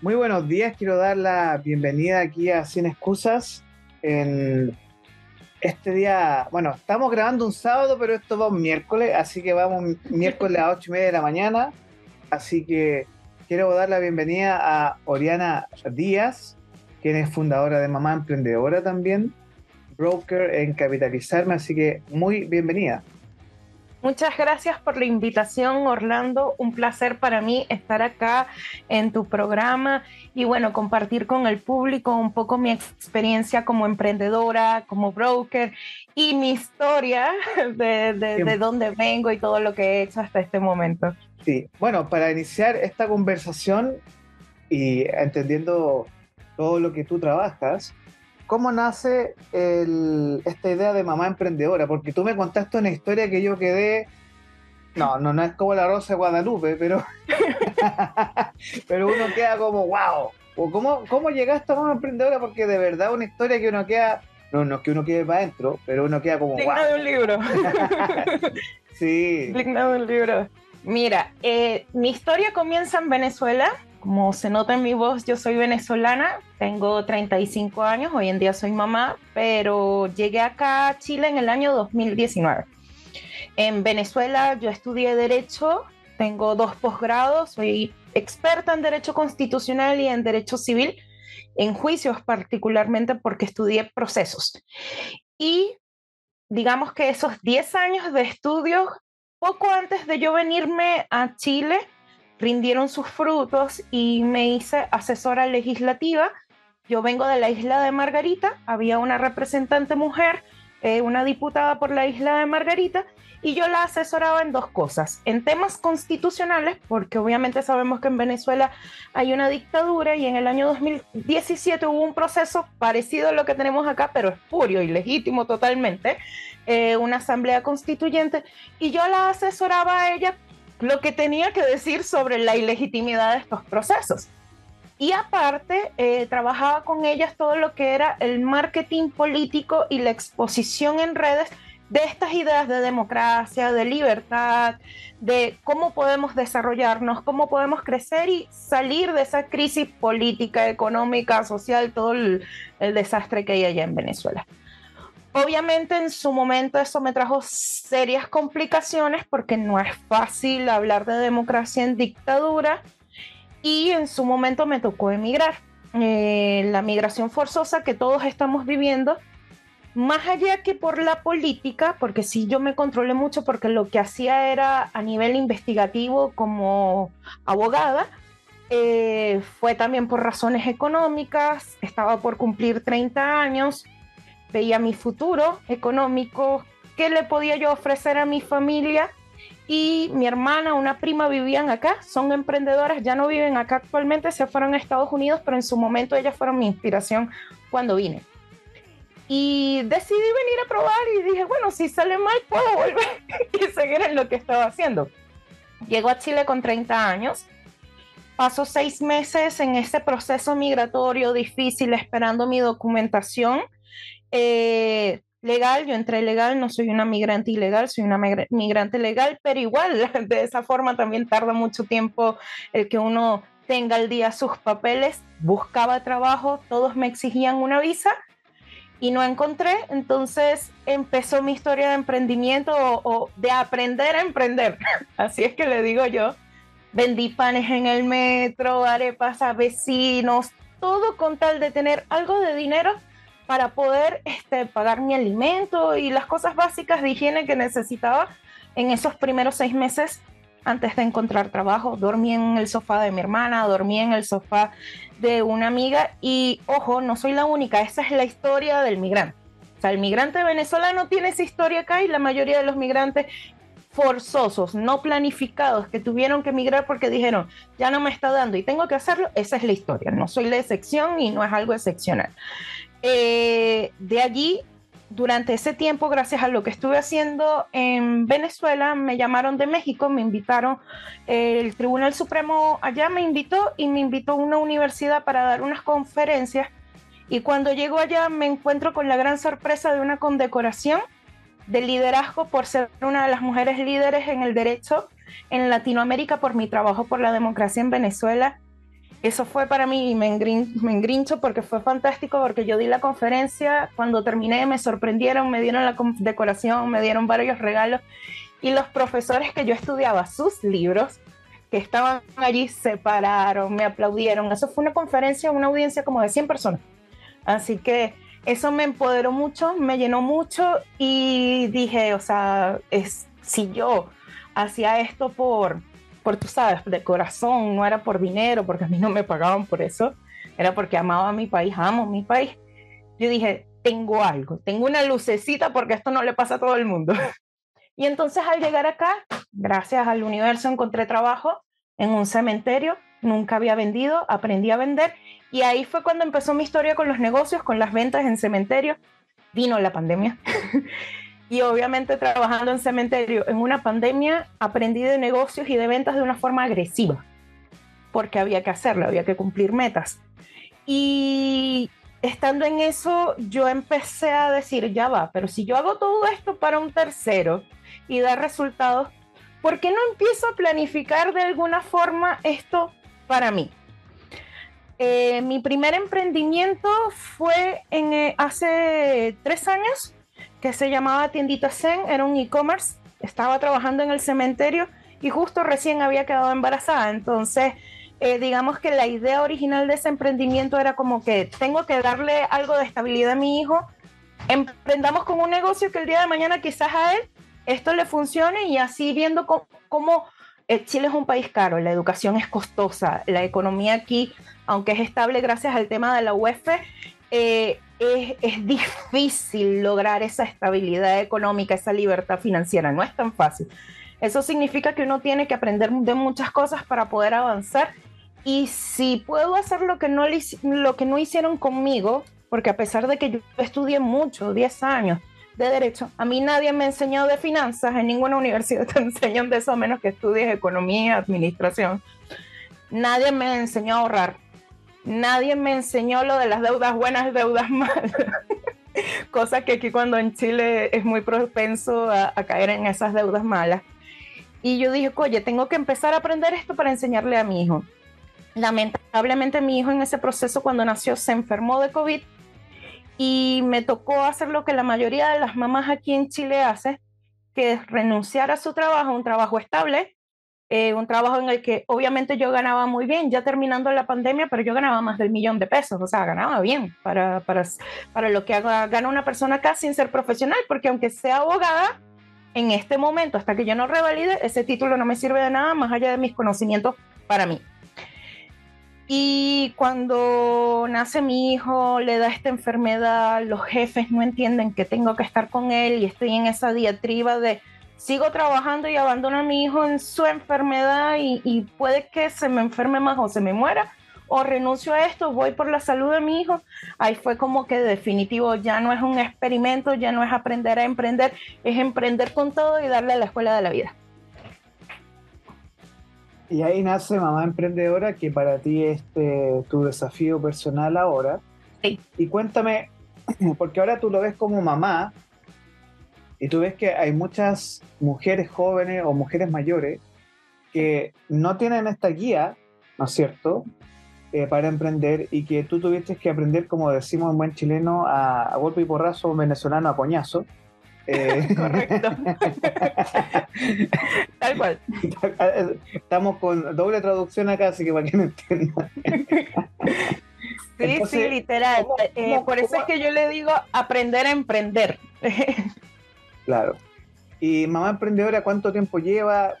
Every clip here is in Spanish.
Muy buenos días, quiero dar la bienvenida aquí a Sin Excusas en este día, bueno, estamos grabando un sábado, pero esto va un miércoles, así que vamos miércoles a 8 y media de la mañana, así que quiero dar la bienvenida a Oriana Díaz, quien es fundadora de Mamá Emprendedora también, broker en Capitalizarme, así que muy bienvenida. Muchas gracias por la invitación, Orlando. Un placer para mí estar acá en tu programa y bueno, compartir con el público un poco mi experiencia como emprendedora, como broker y mi historia de, de, de dónde vengo y todo lo que he hecho hasta este momento. Sí, bueno, para iniciar esta conversación y entendiendo todo lo que tú trabajas, ¿cómo nace esta idea de mamá emprendedora? Porque tú me contaste una historia que yo quedé. No, no, no es como la Rosa de Guadalupe, pero. pero uno queda como, wow. O cómo, ¿Cómo llegaste a mamá emprendedora? Porque de verdad una historia que uno queda. No, no es que uno quede para adentro, pero uno queda como. Digna de un libro. sí. Digna de un libro. Mira, eh, mi historia comienza en Venezuela como se nota en mi voz, yo soy venezolana, tengo 35 años, hoy en día soy mamá, pero llegué acá a Chile en el año 2019. En Venezuela yo estudié Derecho, tengo dos posgrados, soy experta en Derecho Constitucional y en Derecho Civil, en juicios particularmente porque estudié procesos. Y digamos que esos 10 años de estudio, poco antes de yo venirme a Chile, rindieron sus frutos y me hice asesora legislativa. Yo vengo de la isla de Margarita, había una representante mujer, eh, una diputada por la isla de Margarita, y yo la asesoraba en dos cosas, en temas constitucionales, porque obviamente sabemos que en Venezuela hay una dictadura y en el año 2017 hubo un proceso parecido a lo que tenemos acá, pero espurio y legítimo totalmente, eh, una asamblea constituyente, y yo la asesoraba a ella lo que tenía que decir sobre la ilegitimidad de estos procesos. Y aparte, eh, trabajaba con ellas todo lo que era el marketing político y la exposición en redes de estas ideas de democracia, de libertad, de cómo podemos desarrollarnos, cómo podemos crecer y salir de esa crisis política, económica, social, todo el, el desastre que hay allá en Venezuela. Obviamente en su momento eso me trajo serias complicaciones porque no es fácil hablar de democracia en dictadura y en su momento me tocó emigrar. Eh, la migración forzosa que todos estamos viviendo, más allá que por la política, porque sí yo me controlé mucho porque lo que hacía era a nivel investigativo como abogada, eh, fue también por razones económicas, estaba por cumplir 30 años veía mi futuro económico, qué le podía yo ofrecer a mi familia y mi hermana, una prima vivían acá, son emprendedoras, ya no viven acá actualmente, se fueron a Estados Unidos, pero en su momento ellas fueron mi inspiración cuando vine. Y decidí venir a probar y dije, bueno, si sale mal, puedo volver y seguir en lo que estaba haciendo. Llego a Chile con 30 años, paso seis meses en ese proceso migratorio difícil esperando mi documentación eh, legal, yo entré legal, no soy una migrante ilegal, soy una migrante legal, pero igual de esa forma también tarda mucho tiempo el que uno tenga al día sus papeles, buscaba trabajo, todos me exigían una visa y no encontré, entonces empezó mi historia de emprendimiento o, o de aprender a emprender, así es que le digo yo, vendí panes en el metro, arepas a vecinos, todo con tal de tener algo de dinero para poder este, pagar mi alimento y las cosas básicas de higiene que necesitaba en esos primeros seis meses antes de encontrar trabajo. Dormí en el sofá de mi hermana, dormí en el sofá de una amiga y ojo, no soy la única, esa es la historia del migrante. O sea, el migrante venezolano tiene esa historia acá y la mayoría de los migrantes forzosos, no planificados, que tuvieron que emigrar porque dijeron, ya no me está dando y tengo que hacerlo, esa es la historia. No soy la excepción y no es algo excepcional. Eh, de allí, durante ese tiempo, gracias a lo que estuve haciendo en Venezuela, me llamaron de México, me invitaron, el Tribunal Supremo allá me invitó y me invitó a una universidad para dar unas conferencias. Y cuando llego allá me encuentro con la gran sorpresa de una condecoración de liderazgo por ser una de las mujeres líderes en el derecho en Latinoamérica por mi trabajo por la democracia en Venezuela. Eso fue para mí, me, me engrincho porque fue fantástico, porque yo di la conferencia, cuando terminé me sorprendieron, me dieron la decoración, me dieron varios regalos y los profesores que yo estudiaba sus libros, que estaban allí, se pararon, me aplaudieron. Eso fue una conferencia, una audiencia como de 100 personas. Así que eso me empoderó mucho, me llenó mucho y dije, o sea, es, si yo hacía esto por, por, tú sabes, de corazón, no era por dinero, porque a mí no me pagaban por eso, era porque amaba a mi país, amo mi país. Yo dije, tengo algo, tengo una lucecita porque esto no le pasa a todo el mundo. Y entonces al llegar acá, gracias al universo, encontré trabajo en un cementerio, nunca había vendido, aprendí a vender y ahí fue cuando empezó mi historia con los negocios, con las ventas en cementerio. Vino la pandemia. y obviamente trabajando en cementerio en una pandemia, aprendí de negocios y de ventas de una forma agresiva, porque había que hacerlo, había que cumplir metas. Y estando en eso, yo empecé a decir, ya va, pero si yo hago todo esto para un tercero y da resultados, ¿por qué no empiezo a planificar de alguna forma esto para mí? Eh, mi primer emprendimiento fue eh, hace tres años, que se llamaba Tiendita Zen, era un e-commerce, estaba trabajando en el cementerio y justo recién había quedado embarazada, entonces eh, digamos que la idea original de ese emprendimiento era como que tengo que darle algo de estabilidad a mi hijo, emprendamos con un negocio que el día de mañana quizás a él esto le funcione y así viendo cómo eh, Chile es un país caro, la educación es costosa, la economía aquí, aunque es estable gracias al tema de la UEF, eh, es, es, difícil lograr esa estabilidad económica, esa libertad financiera, no es tan fácil. Eso significa que uno tiene que aprender de muchas cosas para poder avanzar y si puedo hacer lo que no, lo que no hicieron conmigo, porque a pesar de que yo estudié mucho, 10 años, de derecho. A mí nadie me enseñó de finanzas, en ninguna universidad te enseñan de eso, a menos que estudies economía, administración. Nadie me enseñó a ahorrar. Nadie me enseñó lo de las deudas buenas deudas malas. Cosa que aquí cuando en Chile es muy propenso a, a caer en esas deudas malas. Y yo dije, oye, tengo que empezar a aprender esto para enseñarle a mi hijo. Lamentablemente mi hijo en ese proceso cuando nació se enfermó de COVID y me tocó hacer lo que la mayoría de las mamás aquí en Chile hace, que es renunciar a su trabajo, un trabajo estable, eh, un trabajo en el que obviamente yo ganaba muy bien, ya terminando la pandemia, pero yo ganaba más del millón de pesos, o sea, ganaba bien para, para, para lo que haga, gana una persona acá sin ser profesional, porque aunque sea abogada, en este momento, hasta que yo no revalide, ese título no me sirve de nada más allá de mis conocimientos para mí. Y cuando nace mi hijo, le da esta enfermedad, los jefes no entienden que tengo que estar con él y estoy en esa diatriba de sigo trabajando y abandono a mi hijo en su enfermedad y, y puede que se me enferme más o se me muera o renuncio a esto, voy por la salud de mi hijo. Ahí fue como que definitivo, ya no es un experimento, ya no es aprender a emprender, es emprender con todo y darle a la escuela de la vida. Y ahí nace Mamá Emprendedora, que para ti es este, tu desafío personal ahora. Sí. Y cuéntame, porque ahora tú lo ves como mamá, y tú ves que hay muchas mujeres jóvenes o mujeres mayores que no tienen esta guía, ¿no es cierto?, eh, para emprender y que tú tuviste que aprender, como decimos en buen chileno, a, a golpe y porrazo, venezolano a coñazo. Eh, Correcto. Tal cual. Estamos con doble traducción acá, así que para que no entiendan. Sí, sí, literal. Eh, por eso es que yo le digo aprender a emprender. Claro. Y mamá emprendedora, ¿cuánto tiempo lleva?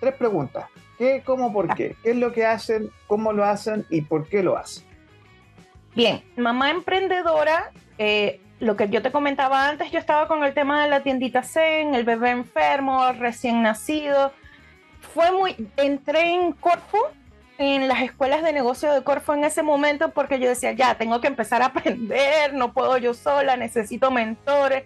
tres preguntas. ¿Qué, cómo, por qué? ¿Qué es lo que hacen? ¿Cómo lo hacen? ¿Y por qué lo hacen? Bien, mamá emprendedora eh, lo que yo te comentaba antes, yo estaba con el tema de la tiendita Zen, el bebé enfermo, recién nacido. Fue muy, entré en Corfo, en las escuelas de negocio de Corfo en ese momento porque yo decía, ya, tengo que empezar a aprender, no puedo yo sola, necesito mentores.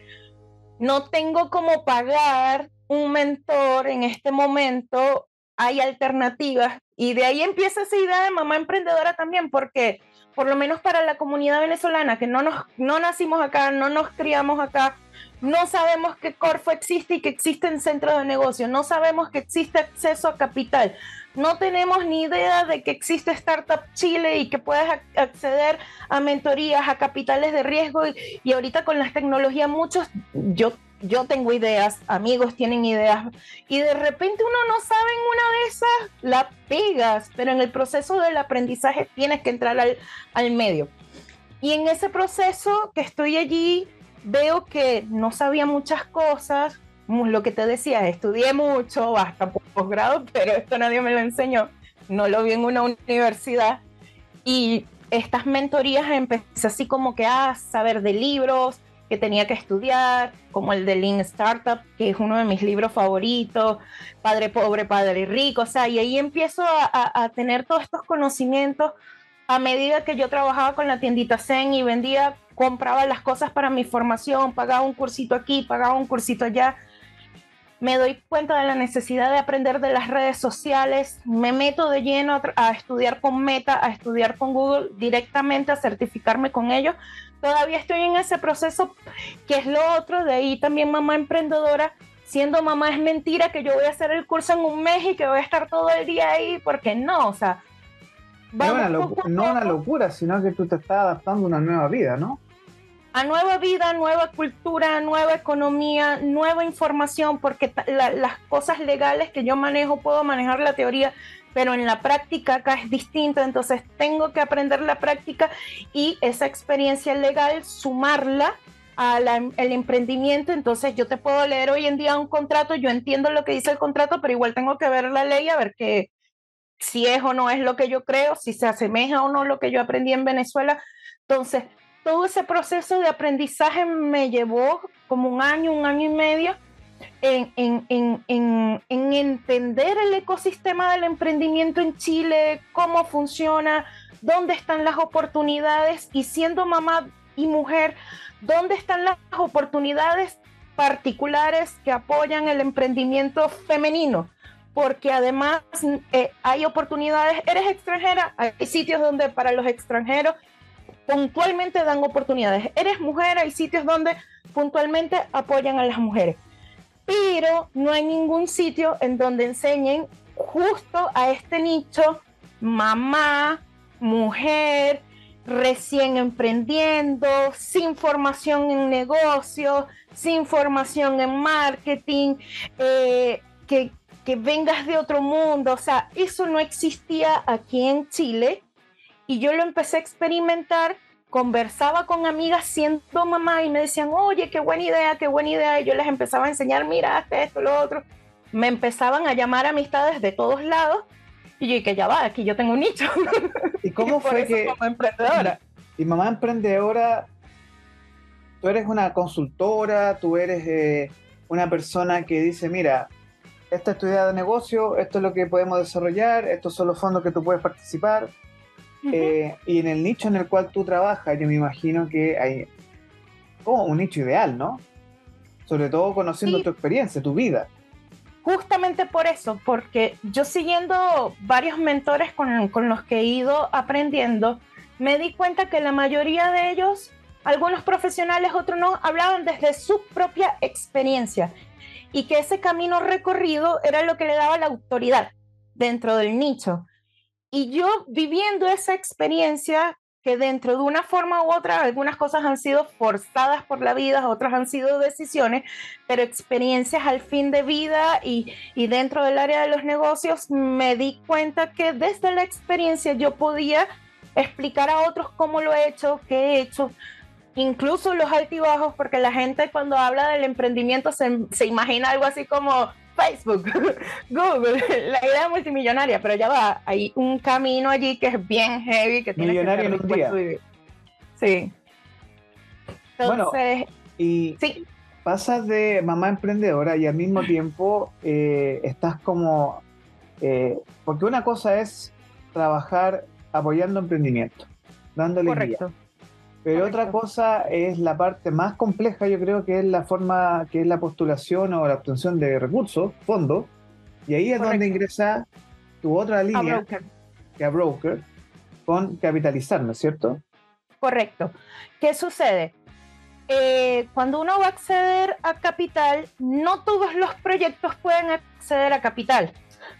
No tengo cómo pagar un mentor en este momento, hay alternativas. Y de ahí empieza esa idea de mamá emprendedora también, porque por lo menos para la comunidad venezolana, que no, nos, no nacimos acá, no nos criamos acá, No sabemos que Corfo existe y que existen centros de negocio. No sabemos que existe acceso a capital. No tenemos ni idea de que existe Startup Chile y que puedes acceder a mentorías, a capitales de riesgo. Y, y ahorita con las tecnologías, muchos, yo yo tengo ideas, amigos tienen ideas, y de repente uno no sabe en una de esas, la pegas, pero en el proceso del aprendizaje tienes que entrar al, al medio. Y en ese proceso que estoy allí, veo que no sabía muchas cosas, lo que te decía, estudié mucho, hasta posgrado, pero esto nadie me lo enseñó, no lo vi en una universidad. Y estas mentorías empecé así como que a saber de libros, que tenía que estudiar, como el de Lean Startup, que es uno de mis libros favoritos, Padre Pobre, Padre Rico, o sea, y ahí empiezo a, tener todos estos conocimientos. A medida que yo trabajaba con la tiendita Zen y vendía, compraba las cosas para mi formación, pagaba un cursito aquí, pagaba un cursito allá, me doy cuenta de la necesidad de aprender de las redes sociales, me meto de lleno a, estudiar con Meta, a estudiar con Google directamente, a certificarme con ellos. Todavía estoy en ese proceso, que es lo otro, de ahí también mamá emprendedora. Siendo mamá es mentira que yo voy a hacer el curso en un mes y que voy a estar todo el día ahí, porque no, o sea... no una, no una locura, sino que tú te estás adaptando a una nueva vida, ¿no? A nueva vida, nueva cultura, nueva economía, nueva información, porque las cosas legales que yo manejo, puedo manejar la teoría, pero en la práctica acá es distinto, entonces tengo que aprender la práctica y esa experiencia legal, sumarla al emprendimiento, entonces yo te puedo leer hoy en día un contrato, yo entiendo lo que dice el contrato, pero igual tengo que ver la ley a ver que si es o no es lo que yo creo, si se asemeja o no lo que yo aprendí en Venezuela. Entonces, todo ese proceso de aprendizaje me llevó como un año, un año y medio en, entender el ecosistema del emprendimiento en Chile, cómo funciona, dónde están las oportunidades y siendo mamá y mujer, dónde están las oportunidades particulares que apoyan el emprendimiento femenino. Porque además eh, hay oportunidades, eres extranjera, hay sitios donde para los extranjeros puntualmente dan oportunidades. Eres mujer, hay sitios donde puntualmente apoyan a las mujeres, pero no hay ningún sitio en donde enseñen justo a este nicho, mamá, mujer, recién emprendiendo, sin formación en negocios, sin formación en marketing, eh, que, que vengas de otro mundo. O sea, eso no existía aquí en Chile y yo lo empecé a experimentar, conversaba con amigas siendo mamá y me decían, oye, qué buena idea, qué buena idea, y yo les empezaba a enseñar, mira, esto, lo otro. Me empezaban a llamar amistades de todos lados y yo que ya va, aquí yo tengo un nicho. ¿Y cómo fue que... Mamá emprendedora. Y, mamá emprendedora, tú eres una consultora, tú eres eh, una persona que dice, mira, esta es tu idea de negocio, esto es lo que podemos desarrollar, estos son los fondos que tú puedes participar. Eh, y en el nicho en el cual tú trabajas, yo me imagino que hay como un nicho ideal, ¿no? Sobre todo conociendo tu experiencia, tu vida. Justamente por eso, porque yo siguiendo varios mentores con, con los que he ido aprendiendo, me di cuenta que la mayoría de ellos, algunos profesionales, otros no, hablaban desde su propia experiencia y que ese camino recorrido era lo que le daba la autoridad dentro del nicho. Y yo viviendo esa experiencia, que dentro de una forma u otra, algunas cosas han sido forzadas por la vida, otras han sido decisiones, pero experiencias al fin de vida y, y dentro del área de los negocios, me di cuenta que desde la experiencia yo podía explicar a otros cómo lo he hecho, qué he hecho, incluso los altibajos, porque la gente cuando habla del emprendimiento se, se imagina algo así como Facebook, Google, la idea multimillonaria, pero ya va, hay un camino allí que es bien heavy, que tiene Millonario que ser vivir. Sí. Entonces, bueno, y sí. pasas de mamá emprendedora y al mismo tiempo eh, estás como, eh, porque una cosa es trabajar apoyando emprendimiento, dándole Correcto. Pero otra cosa es la parte más compleja, yo creo que es la forma, que es la postulación o la obtención de recursos, fondos, y ahí es donde ingresa tu otra línea, que a broker, con capitalizar, ¿no es cierto? Correcto. ¿Qué sucede? eh, cuando uno va a acceder a capital, no todos los proyectos pueden acceder a capital.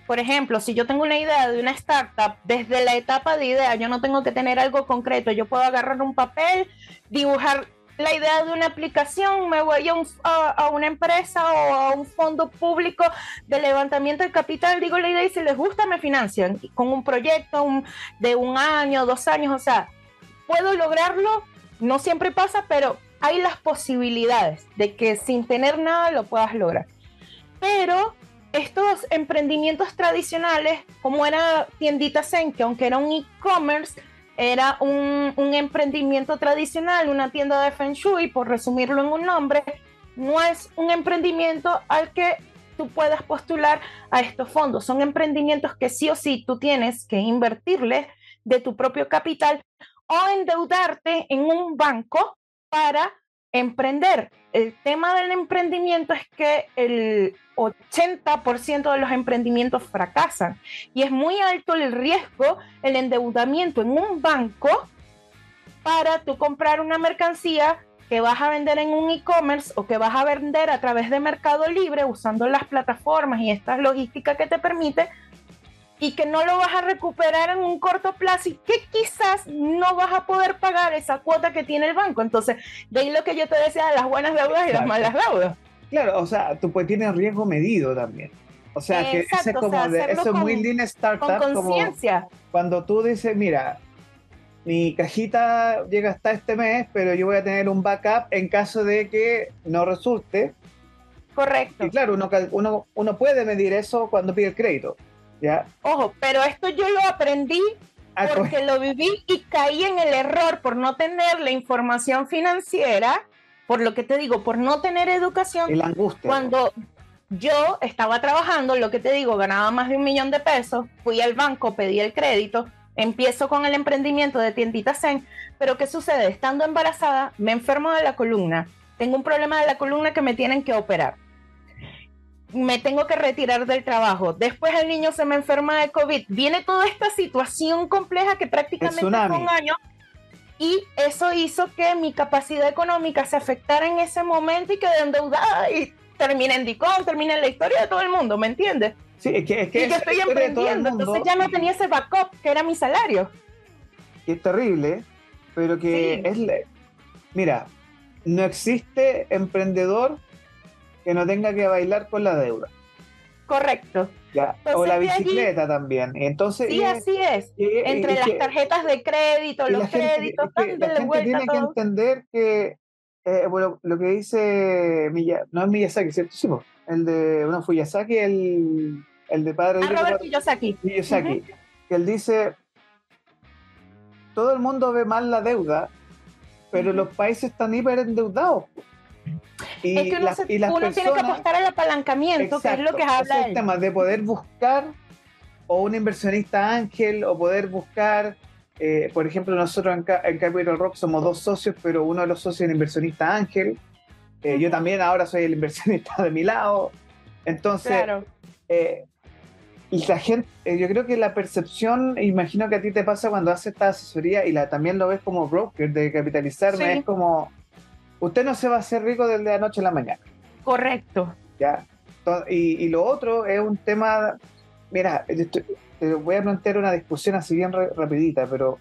Por ejemplo, si yo tengo una idea de una startup, desde la etapa de idea, yo no tengo que tener algo concreto, yo puedo agarrar un papel, dibujar la idea de una aplicación, me voy a, una empresa o a un fondo público de levantamiento de capital, digo la idea y si les gusta me financian con un proyecto de un año, dos años, o sea, puedo lograrlo, no siempre pasa, pero hay las posibilidades de que sin tener nada lo puedas lograr. Pero estos emprendimientos tradicionales, como era Tiendita Zen, que aunque era un e-commerce, era un, emprendimiento tradicional, una tienda de Feng Shui, por resumirlo en un nombre, no es un emprendimiento al que tú puedas postular a estos fondos. Son emprendimientos que sí o sí tú tienes que invertirle de tu propio capital o endeudarte en un banco para emprender. El tema del emprendimiento es que el 80% de los emprendimientos fracasan y es muy alto el riesgo, el endeudamiento en un banco para tú comprar una mercancía que vas a vender en un e-commerce o que vas a vender a través de Mercado Libre usando las plataformas y esta logística que te permite y que no lo vas a recuperar en un corto plazo y que quizás no vas a poder pagar esa cuota que tiene el banco. Entonces, de ahí lo que yo te decía, las buenas deudas y las malas deudas. Claro, o sea, tú puedes tener riesgo medido también. O sea, que es como eso es muy lean startup. Con conciencia. Cuando tú dices, mira, mi cajita llega hasta este mes, pero yo voy a tener un backup en caso de que no resulte. Correcto. Y claro, uno, uno, uno puede medir eso cuando pide el crédito. Ojo, pero esto yo lo aprendí ah, porque lo viví y caí en el error por no tener la información financiera, por lo que te digo, por no tener educación. Y la angustia. Cuando yo estaba trabajando, lo que te digo, ganaba más de un millón de pesos, fui al banco, pedí el crédito, empiezo con el emprendimiento de tiendita Zen, pero ¿qué sucede? Estando embarazada, me enfermo de la columna, tengo un problema de la columna que me tienen que operar me tengo que retirar del trabajo, después el niño se me enferma de COVID, viene toda esta situación compleja que prácticamente fue un año y eso hizo que mi capacidad económica se afectara en ese momento y quedé endeudada y terminé en DICOM, terminé en la historia de todo el mundo, ¿me entiendes? Sí, es que, es que y yo estoy emprendiendo, entonces ya no tenía ese backup que era mi salario. Es terrible, pero que es... Mira, no existe emprendedor que no tenga que bailar con la deuda. Correcto. o la bicicleta también. Entonces, sí, así es. Entre las tarjetas de crédito, los créditos, la gente tiene que entender que, eh, bueno, lo que dice no es Miyazaki, ¿cierto? Sí, el de, bueno, Fuyasaki, el, el de padre ah, Robert Kiyosaki. Miyazaki, que él dice, todo el mundo ve mal la deuda, pero los países están hiper endeudados. Y es que uno, tiene que apostar al apalancamiento, que es lo que habla. Es el tema de poder buscar o un inversionista ángel o poder buscar, eh, por ejemplo, nosotros en, en, Capital Rock somos dos socios, pero uno de los socios es un inversionista ángel. Eh, yo también ahora soy el inversionista de mi lado. Entonces, claro. Eh, y la gente, yo creo que la percepción, imagino que a ti te pasa cuando haces esta asesoría y la, también lo ves como broker de capitalizarme, es como usted no se va a hacer rico desde la noche a la mañana. Correcto. Ya. Y, lo otro es un tema, mira, te voy a plantear una discusión así bien rapidita, pero...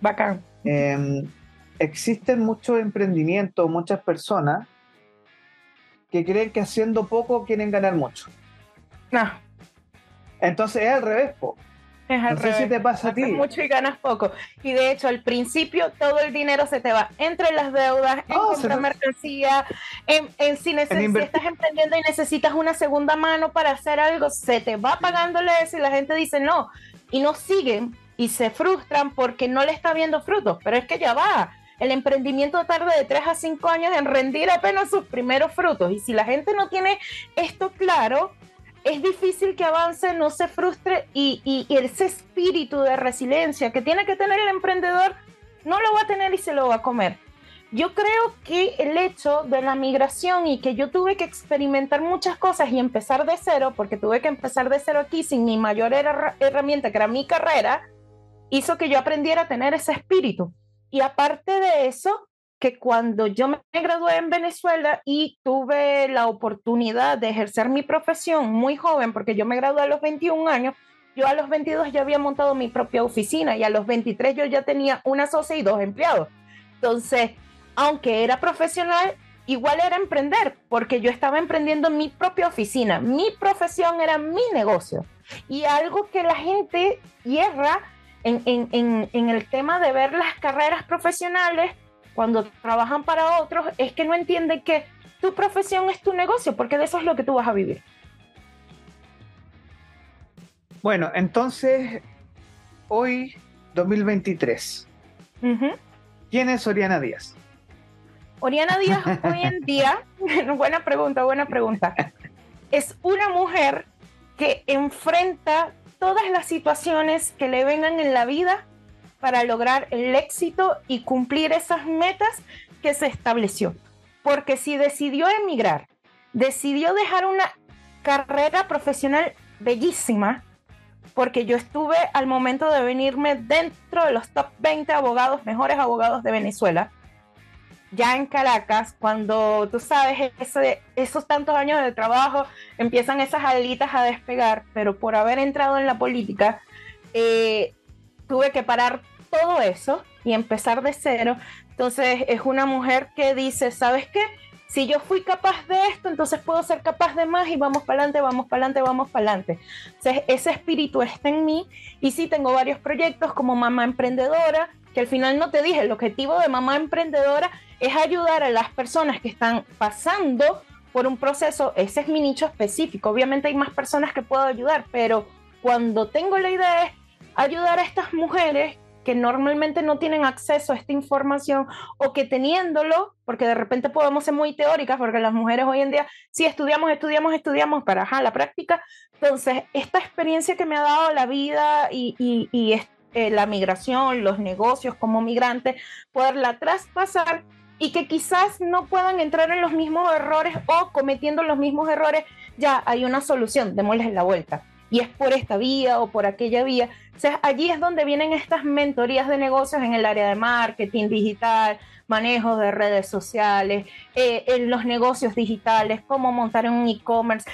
Bacán. Em, existen muchos emprendimientos, muchas personas que creen que haciendo poco quieren ganar mucho. No. Entonces es al revés, po. Es no sé si te pasa a ti. mucho y ganas poco. Y de hecho, al principio todo el dinero se te va entre las deudas, en oh, comprar mercancía, en, en si, estás emprendiendo y necesitas una segunda mano para hacer algo, se te va pagándole eso y la gente dice no. Y no siguen y se frustran porque no le está viendo frutos. Pero es que ya va. El emprendimiento tarda de 3 a 5 años en rendir apenas sus primeros frutos. Y si la gente no tiene esto claro, es difícil que avance, no se frustre y, ese espíritu de resiliencia que tiene que tener el emprendedor no lo va a tener y se lo va a comer. Yo creo que el hecho de la migración y que yo tuve que experimentar muchas cosas y empezar de cero, porque tuve que empezar de cero aquí sin mi mayor herramienta, que era mi carrera, hizo que yo aprendiera a tener ese espíritu. Y aparte de eso, que cuando yo me gradué en Venezuela y tuve la oportunidad de ejercer mi profesión muy joven, porque yo me gradué a los 21 años, yo a los 22 ya había montado mi propia oficina y a los 23 yo ya tenía una socia y dos empleados. Entonces, aunque era profesional, igual era emprender, porque yo estaba emprendiendo mi propia oficina. Mi profesión era mi negocio. Y algo que la gente hierra en, en, en el tema de ver las carreras profesionales cuando trabajan para otros es que no entienden que tu profesión es tu negocio, porque de eso es lo que tú vas a vivir. Bueno, entonces, hoy, 2023, ¿quién es Oriana Díaz? Oriana Díaz hoy en día, buena pregunta, buena pregunta, es una mujer que enfrenta todas las situaciones que le vengan en la vida para lograr el éxito y cumplir esas metas que se estableció. Porque si decidió emigrar, decidió dejar una carrera profesional bellísima, porque yo estuve al momento de venirme dentro de los top 20 abogados, mejores abogados de Venezuela, ya en Caracas, cuando tú sabes, esos tantos años de trabajo, empiezan esas alitas a despegar, pero por haber entrado en la política, eh, tuve que parar todo eso y empezar de cero. Entonces es una mujer que dice, ¿sabes qué? Si yo fui capaz de esto, entonces puedo ser capaz de más y vamos para adelante, vamos para adelante, vamos para adelante. Entonces ese espíritu está en mí y sí tengo varios proyectos como mamá emprendedora, que al final no te dije, el objetivo de mamá emprendedora es ayudar a las personas que están pasando por un proceso, ese es mi nicho específico, obviamente hay más personas que puedo ayudar, pero cuando tengo la idea es ayudar a estas mujeres que normalmente no tienen acceso a esta información o que teniéndolo, porque de repente podemos ser muy teóricas, porque las mujeres hoy en día sí estudiamos, estudiamos, estudiamos para la práctica. Entonces, esta experiencia que me ha dado la vida y, y, eh, la migración, los negocios como migrante, poderla traspasar y que quizás no puedan entrar en los mismos errores o cometiendo los mismos errores, ya hay una solución, démosles la vuelta y es por esta vía o por aquella vía. O sea, allí es donde vienen estas mentorías de negocios en el área de marketing digital, manejo de redes sociales, eh, en los negocios digitales, cómo montar un e-commerce.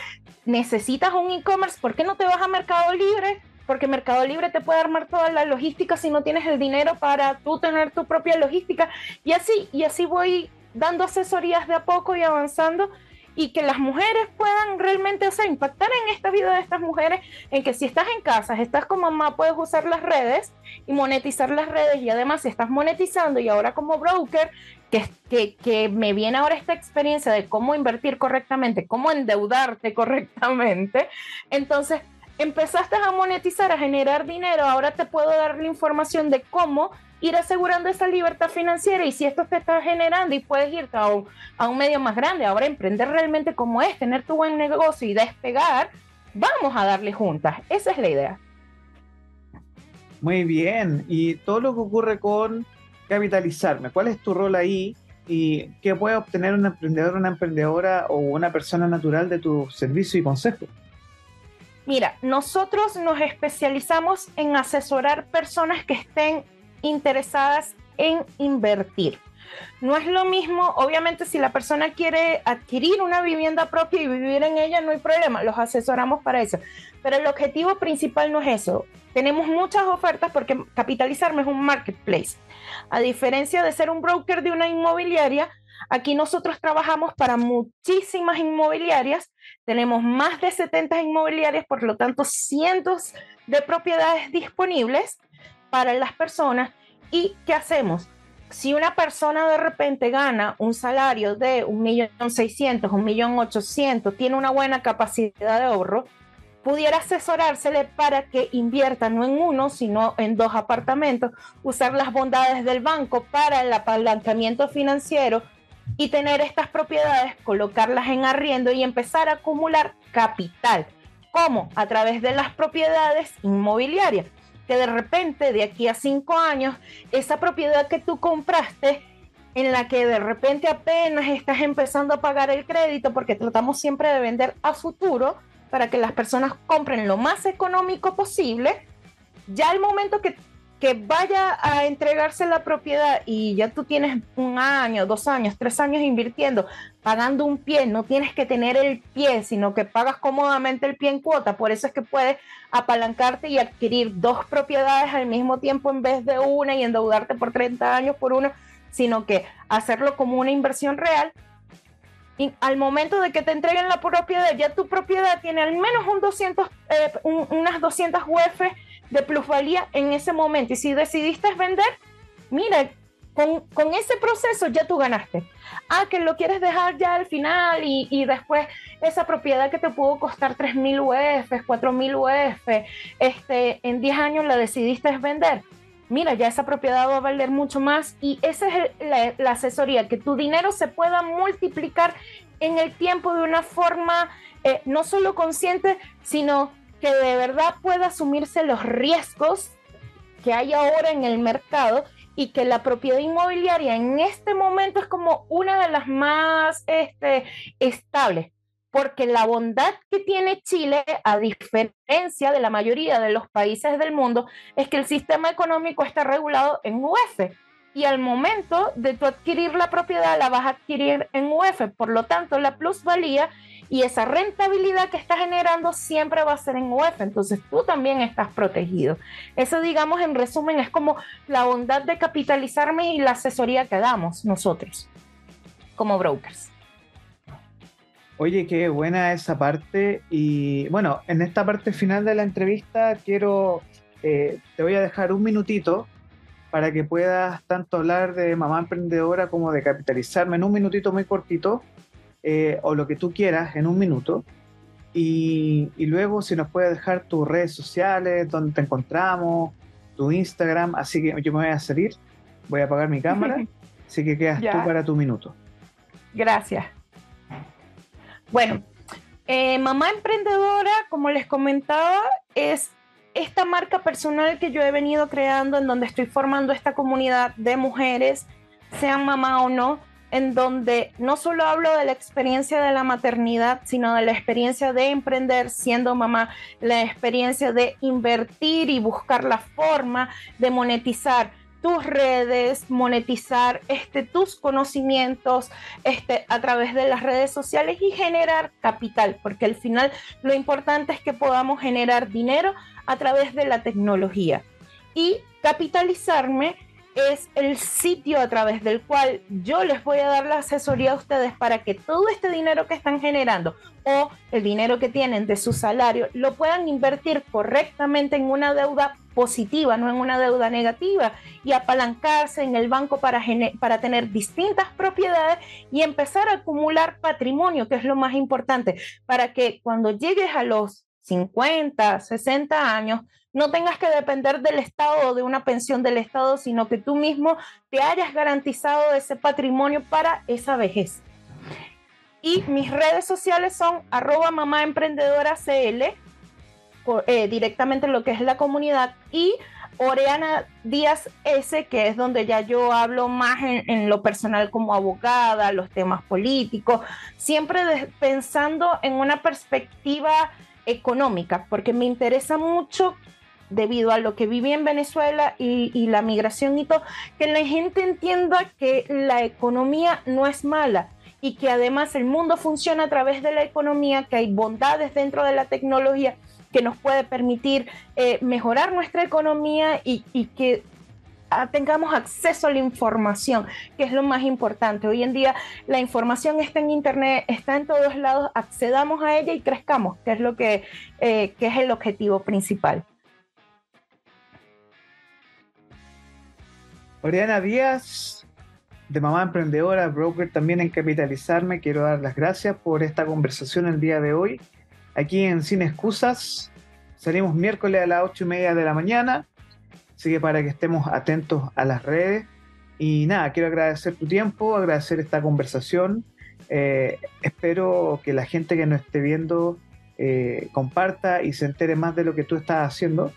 ¿Necesitas un e-commerce? ¿Por qué no te vas a Mercado Libre? Porque Mercado Libre te puede armar toda la logística si no tienes el dinero para tú tener tu propia logística. Y así, y así voy dando asesorías de a poco y avanzando y que las mujeres puedan realmente, o sea, impactar en esta vida de estas mujeres, en que si estás en casa, estás como mamá, puedes usar las redes y monetizar las redes y además si estás monetizando y ahora como broker, que, que, que me viene ahora esta experiencia de cómo invertir correctamente, cómo endeudarte correctamente, entonces empezaste a monetizar, a generar dinero, ahora te puedo dar la información de cómo ir asegurando esa libertad financiera y si esto te está generando y puedes irte a un, a un medio más grande, ahora emprender realmente como es, tener tu buen negocio y despegar, vamos a darle juntas. Esa es la idea. Muy bien. Y todo lo que ocurre con capitalizarme, ¿cuál es tu rol ahí? ¿Y qué puede obtener un emprendedor, una emprendedora o una persona natural de tu servicio y consejo? Mira, nosotros nos especializamos en asesorar personas que estén interesadas en invertir. No es lo mismo, obviamente, si la persona quiere adquirir una vivienda propia y vivir en ella, no hay problema, los asesoramos para eso. Pero el objetivo principal no es eso. Tenemos muchas ofertas porque capitalizarme es un marketplace. A diferencia de ser un broker de una inmobiliaria, aquí nosotros trabajamos para muchísimas inmobiliarias. Tenemos más de 70 inmobiliarias, por lo tanto, cientos de propiedades disponibles para las personas. ¿Y qué hacemos? Si una persona de repente gana un salario de 1.600.000, 1.800.000, tiene una buena capacidad de ahorro, pudiera asesorársele para que invierta no en uno, sino en dos apartamentos, usar las bondades del banco para el apalancamiento financiero y tener estas propiedades, colocarlas en arriendo y empezar a acumular capital. ¿Cómo? A través de las propiedades inmobiliarias que de repente de aquí a cinco años, esa propiedad que tú compraste, en la que de repente apenas estás empezando a pagar el crédito, porque tratamos siempre de vender a futuro para que las personas compren lo más económico posible, ya el momento que, que vaya a entregarse la propiedad y ya tú tienes un año, dos años, tres años invirtiendo, pagando un pie, no tienes que tener el pie, sino que pagas cómodamente el pie en cuota. Por eso es que puedes apalancarte y adquirir dos propiedades al mismo tiempo en vez de una y endeudarte por 30 años por una, sino que hacerlo como una inversión real. Y al momento de que te entreguen la propiedad, ya tu propiedad tiene al menos un 200, eh, unas 200 UF de plusvalía en ese momento. Y si decidiste vender, mira, con, ese proceso ya tú ganaste. Ah, que lo quieres dejar ya al final y, después esa propiedad que te pudo costar 3.000 UF, 4.000 UF, este, en 10 años la decidiste vender. Mira, ya esa propiedad va a valer mucho más y esa es la, la asesoría, que tu dinero se pueda multiplicar en el tiempo de una forma eh, no solo consciente, sino que de verdad pueda asumirse los riesgos que hay ahora en el mercado y que la propiedad inmobiliaria en este momento es como una de las más este, estables, porque la bondad que tiene Chile, a diferencia de la mayoría de los países del mundo, es que el sistema económico está regulado en UF. Y al momento de tu adquirir la propiedad, la vas a adquirir en UF. Por lo tanto, la plusvalía y esa rentabilidad que está generando siempre va a ser en UF, entonces tú también estás protegido. Eso, digamos, en resumen, es como la bondad de capitalizarme y la asesoría que damos nosotros como brokers. Oye, qué buena esa parte. Y bueno, en esta parte final de la entrevista quiero, eh, te voy a dejar un minutito para que puedas tanto hablar de mamá emprendedora como de capitalizarme en un minutito muy cortito eh, o lo que tú quieras en un minuto. Y, luego si nos puedes dejar tus redes sociales, donde te encontramos, tu Instagram, así que yo me voy a salir, voy a apagar mi cámara, así que quedas tú para tu minuto. Gracias. Bueno, eh, Mamá Emprendedora, como les comentaba, es esta marca personal que yo he venido creando en donde estoy formando esta comunidad de mujeres, sean mamá o no, en donde no solo hablo de la experiencia de la maternidad, sino de la experiencia de emprender siendo mamá, la experiencia de invertir y buscar la forma de monetizar tus redes, monetizar este, tus conocimientos este, a través de las redes sociales y generar capital, porque al final lo importante es que podamos generar dinero a través de la tecnología. Y capitalizarme es el sitio a través del cual yo les voy a dar la asesoría a ustedes para que todo este dinero que están generando o el dinero que tienen de su salario lo puedan invertir correctamente en una deuda positiva, no en una deuda negativa, y apalancarse en el banco para, para tener distintas propiedades y empezar a acumular patrimonio, que es lo más importante, para que cuando llegues a los 50, 60 años, no tengas que depender del Estado o de una pensión del Estado, sino que tú mismo te hayas garantizado ese patrimonio para esa vejez. Y mis redes sociales son arroba mamá emprendedora CL, eh, directamente lo que es la comunidad, y Oreana Díaz S, que es donde ya yo hablo más en, en lo personal como abogada, los temas políticos, siempre pensando en una perspectiva económica, porque me interesa mucho debido a lo que viví en Venezuela y, la migración y todo, que la gente entienda que la economía no es mala y que además el mundo funciona a través de la economía, que hay bondades dentro de la tecnología que nos puede permitir eh, mejorar nuestra economía y, y que tengamos acceso a la información, que es lo más importante. Hoy en día la información está en Internet, está en todos lados, accedamos a ella y crezcamos, que es lo que, eh, que es el objetivo principal. Oriana Díaz, de Mamá Emprendedora, broker también en Capitalizarme, quiero dar las gracias por esta conversación el día de hoy. Aquí en Sin Excusas, salimos miércoles a las ocho y media de la mañana, así que para que estemos atentos a las redes. Y nada, quiero agradecer tu tiempo, agradecer esta conversación. Eh, espero que la gente que nos esté viendo eh, comparta y se entere más de lo que tú estás haciendo.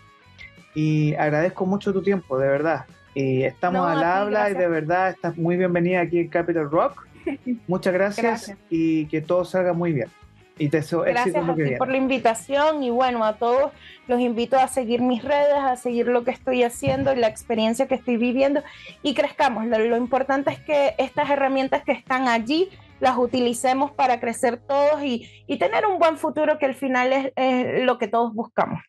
Y agradezco mucho tu tiempo, de verdad. Y estamos al habla y de verdad estás muy bienvenida aquí en Capital Rock. Muchas gracias, y que todo salga muy bien. Y te deseo Gracias éxito a que ti por la invitación y bueno, a todos los invito a seguir mis redes, a seguir lo que estoy haciendo y la experiencia que estoy viviendo y crezcamos. Lo, lo importante es que estas herramientas que están allí las utilicemos para crecer todos y, y tener un buen futuro que al final es, es lo que todos buscamos.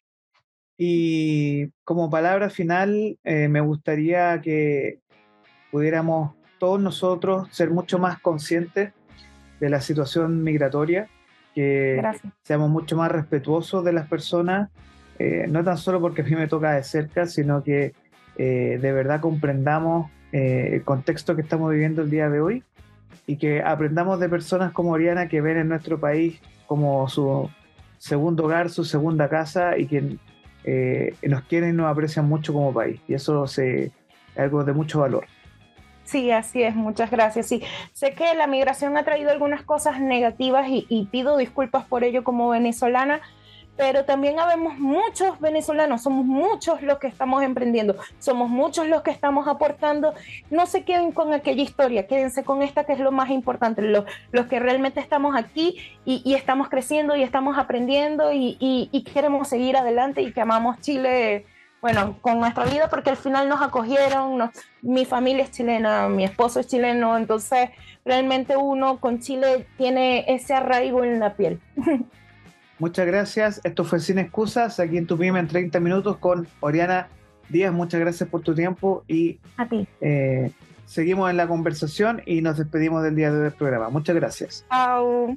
Y como palabra final, eh, me gustaría que pudiéramos todos nosotros ser mucho más conscientes de la situación migratoria, que Gracias. seamos mucho más respetuosos de las personas, eh, no tan solo porque a mí me toca de cerca, sino que eh, de verdad comprendamos eh, el contexto que estamos viviendo el día de hoy y que aprendamos de personas como Oriana que ven en nuestro país como su segundo hogar, su segunda casa y que eh, nos quieren y nos aprecian mucho como país. Y eso se, es algo de mucho valor. Sí, así es, muchas gracias. Sí, sé que la migración ha traído algunas cosas negativas y, y pido disculpas por ello como venezolana, pero también habemos muchos venezolanos, somos muchos los que estamos emprendiendo, somos muchos los que estamos aportando. No se queden con aquella historia, quédense con esta que es lo más importante, los, los que realmente estamos aquí y, y estamos creciendo y estamos aprendiendo y, y, y queremos seguir adelante y que amamos Chile bueno, con nuestra vida, porque al final nos acogieron, nos, mi familia es chilena, mi esposo es chileno, entonces realmente uno con Chile tiene ese arraigo en la piel. Muchas gracias. Esto fue Sin Excusas, aquí en Tu Pyme en 30 minutos con Oriana Díaz. Muchas gracias por tu tiempo y A ti. eh, seguimos en la conversación y nos despedimos del día de hoy del programa. Muchas gracias. Chao.